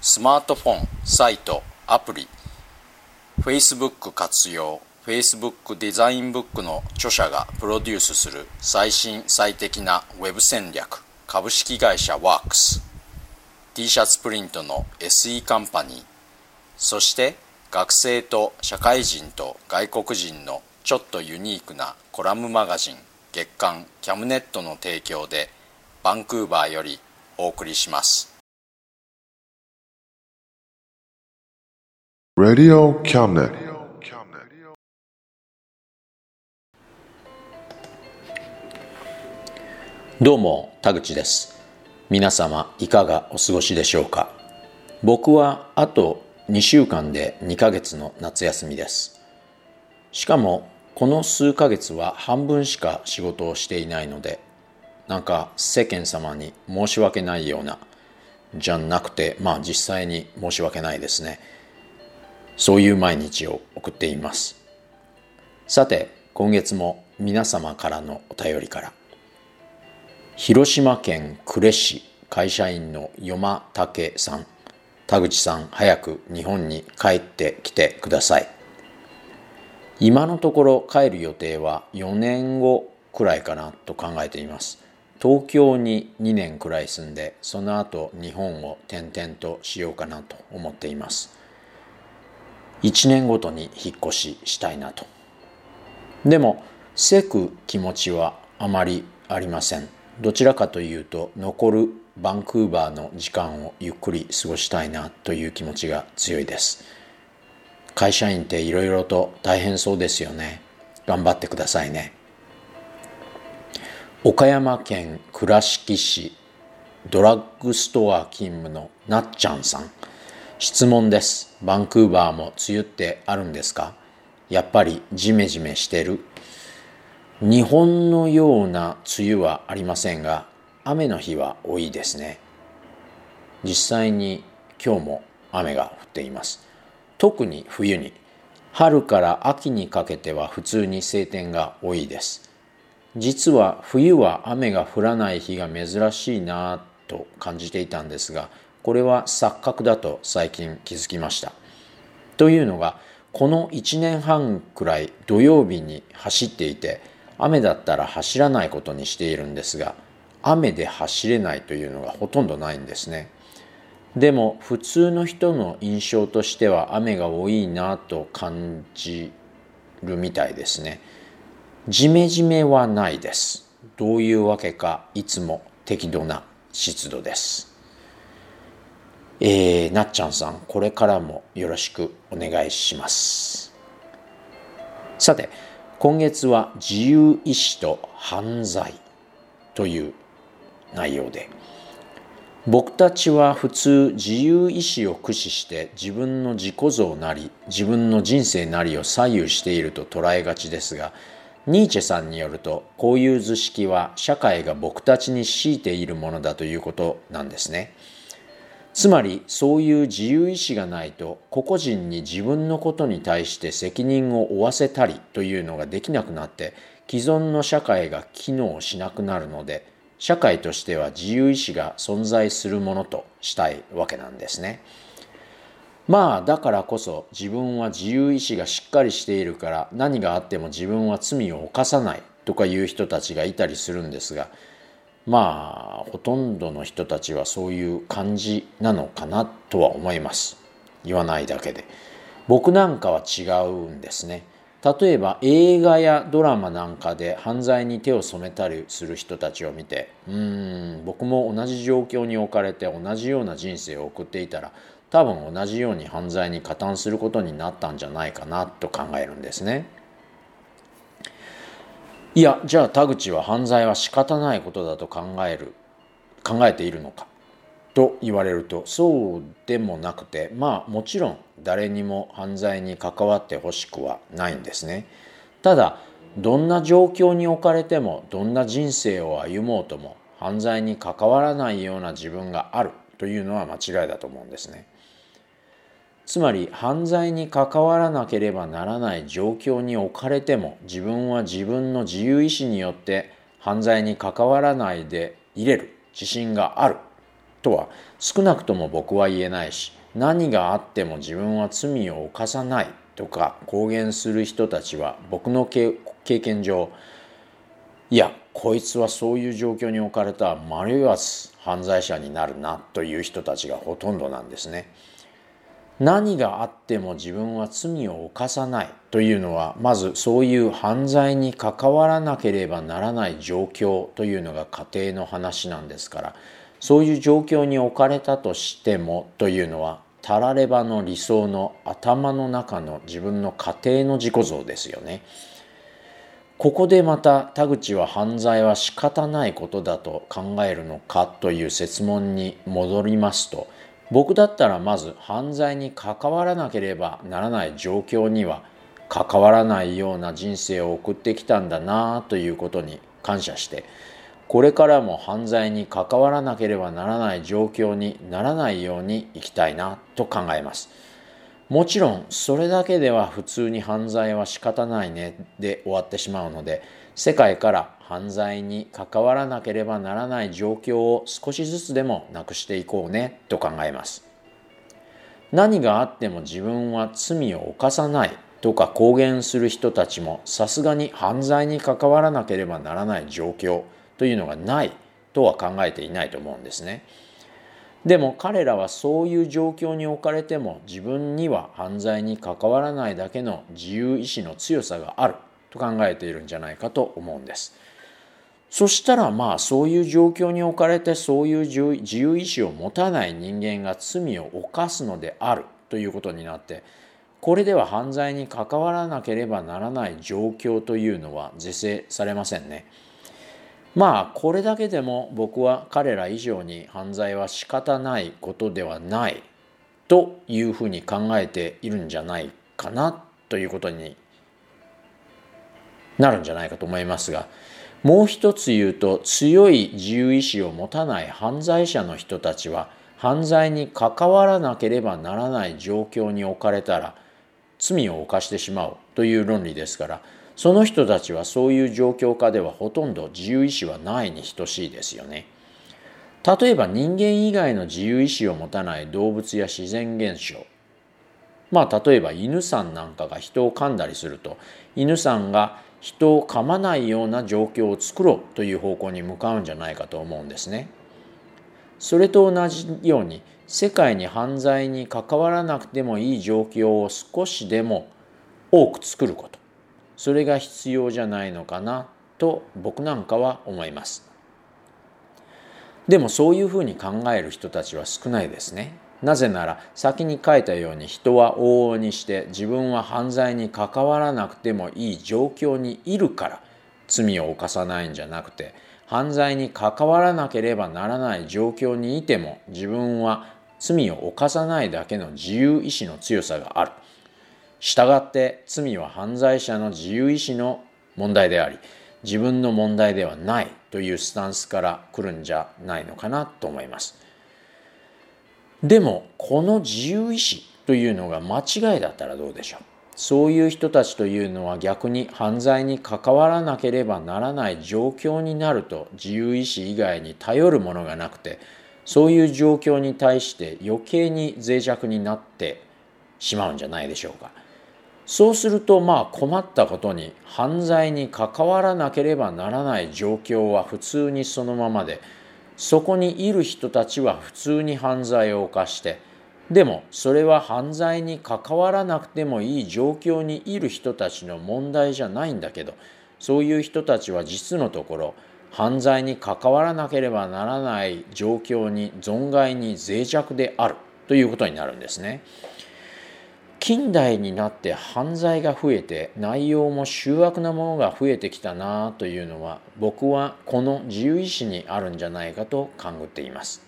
スマートフォンサイトアプリ Facebook 活用 Facebook デザインブックの著者がプロデュースする最新最適なウェブ戦略株式会社ワークス t シャツプリントの SE カンパニーそして学生と社会人と外国人のちょっとユニークなコラムマガジン月刊キャムネットの提供でバンクーバーよりお送りします。Radio Cabinet. どうも田口です。皆様いかがお過ごしでしょうか？僕はあと2週間で2ヶ月の夏休みです。しかもこの数ヶ月は半分しか仕事をしていないのでなんか世間様に申し訳ないようなじゃなくてまあ実際に申し訳ないですね。そういう毎日を送っています。さて今月も皆様からのお便りから広島県呉市会社員の与間武さん田口さん早く日本に帰ってきてください。今のところ帰る予定は4年後くらいかなと考えています。東京に2年くらい住んでその後日本を転々としようかなと思っています。1年ごとに引っ越ししたいなと。でもせく気持ちはあまりありません。どちらかというと残るバンクーバーの時間をゆっくり過ごしたいなという気持ちが強いです。会社員っていろいろと大変そうですよね。頑張ってくださいね。岡山県倉敷市ドラッグストア勤務のなっちゃんさん。質問です。バンクーバーも梅雨ってあるんですか？やっぱりジメジメしてる。日本のような梅雨はありませんが雨の日は多いですね。実際に今日も雨が降っています。特に冬に春から秋にかけては普通に晴天が多いです。実は冬は雨が降らない日が珍しいなと感じていたんですがこれは錯覚だと最近気づきました。というのがこの1年半くらい土曜日に走っていて雨だったら走らないことにしているんですが雨で走れないというのがほとんどないんですね。でも普通の人の印象としては雨が多いなと感じるみたいですね。ジメジメはないです。どういうわけかいつも適度な湿度です。えー、なっちゃんさんこれからもよろしくお願いしますさて今月は自由意志と犯罪という内容で僕たちは普通自由意志を駆使して自分の自己像なり自分の人生なりを左右していると捉えがちですがニーチェさんによるとこういう図式は社会が僕たちに強いているものだということなんですね。つまりそういう自由意志がないと個々人に自分のことに対して責任を負わせたりというのができなくなって既存の社会が機能しなくなるので社会としては自由意志が存在するものとしたいわけなんですね。まあだからこそ自分は自由意志がしっかりしているから何があっても自分は罪を犯さないとかいう人たちがいたりするんですがまあほとんどの人たちはそういう感じなのかなとは思います。言わないだけで。僕なんかは違うんですね。例えば映画やドラマなんかで犯罪に手を染めたりする人たちを見てうーん僕も同じ状況に置かれて同じような人生を送っていたら多分同じように犯罪に加担することになったんじゃないかなと考えるんですね。いやじゃあ田口は犯罪は仕方ないことだと考える考えているのかと言われるとそうでもなくてまあもちろん誰にも犯罪に関わってほしくはないんですね。ただどんな状況に置かれてもどんな人生を歩もうとも犯罪に関わらないような自分があるというのは間違いだと思うんですね。つまり犯罪に関わらなければならない状況に置かれても自分は自分の自由意志によって犯罪に関わらないでいれる自信があるとは少なくとも僕は言えないし何があっても自分は罪を犯さないとか公言する人たちは僕の経験上いやこいつはそういう状況に置かれた迷わず犯罪者になるなという人たちがほとんどなんですね。何があっても自分は罪を犯さないというのはまずそういう犯罪に関わらなければならない状況というのが家庭の話なんですからそういう状況に置かれたとしてもというのはたらればの理想の頭の中の自分の家庭の自己像ですよね。ここでまた田口は犯罪は仕方ないことだと考えるのかという説問に戻りますと僕だったらまず犯罪に関わらなければならない状況には関わらないような人生を送ってきたんだなということに感謝してこれからも犯罪に関わらなければならない状況にならないように生きたいなと考えます。もちろんそれだけでは普通に犯罪は仕方ないねで終わってしまうので世界から犯罪に関わらなければならない状況を少しずつでもなくしていこうねと考えます。何があっても自分は罪を犯さないとか公言する人たちもさすがに犯罪に関わらなければならない状況というのがないとは考えていないと思うんですね。でも彼らはそういう状況に置かれても自分には犯罪に関わらないだけの自由意志の強さがあると考えているんじゃないかと思うんです。そしたらまあそういう状況に置かれてそういう自由意志を持たない人間が罪を犯すのであるということになってこれでは犯罪に関わらなければならない状況というのは是正されませんね。まあこれだけでも僕は彼ら以上に犯罪は仕方ないことではないというふうに考えているんじゃないかなということになるんじゃないかと思いますがもう一つ言うと強い自由意志を持たない犯罪者の人たちは犯罪に関わらなければならない状況に置かれたら罪を犯してしまうという論理ですからその人たちはそういう状況下ではほとんど自由意志はないに等しいですよね。例えば人間以外の自由意志を持たない動物や自然現象まあ例えば犬さんなんかが人を噛んだりすると犬さんが人を噛まないような状況を作ろうという方向に向かうんじゃないかと思うんですね。それと同じように世界に犯罪に関わらなくてもいい状況を少しでも多く作ることそれが必要じゃないのかなと僕なんかは思います。でもそういうふうに考える人たちは少ないですね。なぜなら先に書いたように人は往々にして自分は犯罪に関わらなくてもいい状況にいるから罪を犯さないんじゃなくて犯罪に関わらなければならない状況にいても自分は罪を犯さないだけの自由意志の強さがある。したがって罪は犯罪者の自由意志の問題であり自分の問題ではないというスタンスから来るんじゃないのかなと思います。でもこの自由意志というのが間違いだったらどうでしょう？そういう人たちというのは逆に犯罪に関わらなければならない状況になると自由意志以外に頼るものがなくてそういう状況に対して余計に脆弱になってしまうんじゃないでしょうか。そうするとまあ困ったことに犯罪に関わらなければならない状況は普通にそのままでそこにいる人たちは普通に犯罪を犯してでもそれは犯罪に関わらなくてもいい状況にいる人たちの問題じゃないんだけどそういう人たちは実のところ犯罪に関わらなければならない状況に存外に脆弱であるということになるんですね。近代になって犯罪が増えて内容も醜悪なものが増えてきたなというのは僕はこの自由意志にあるんじゃないかと勘ぐっています。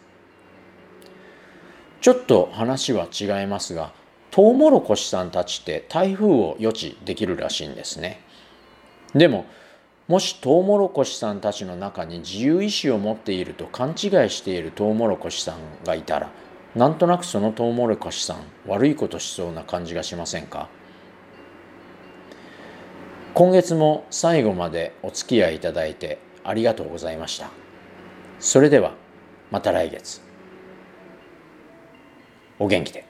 ちょっと話は違いますがトウモロコシさんたちって台風を予知できるらしいんですね。でももしトウモロコシさんたちの中に自由意志を持っていると勘違いしているトウモロコシさんがいたらなんとなくそのトウモロコシさん悪いことしそうな感じがしませんか？今月も最後までお付き合いいただいてありがとうございました。それではまた来月。お元気で。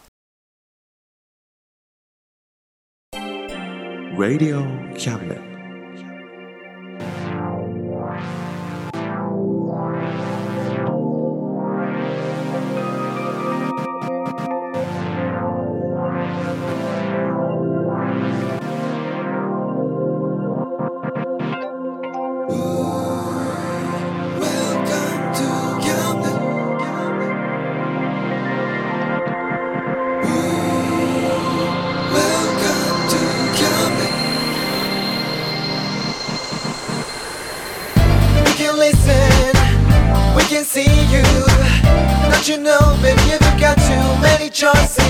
Radio Cabinet. Choices.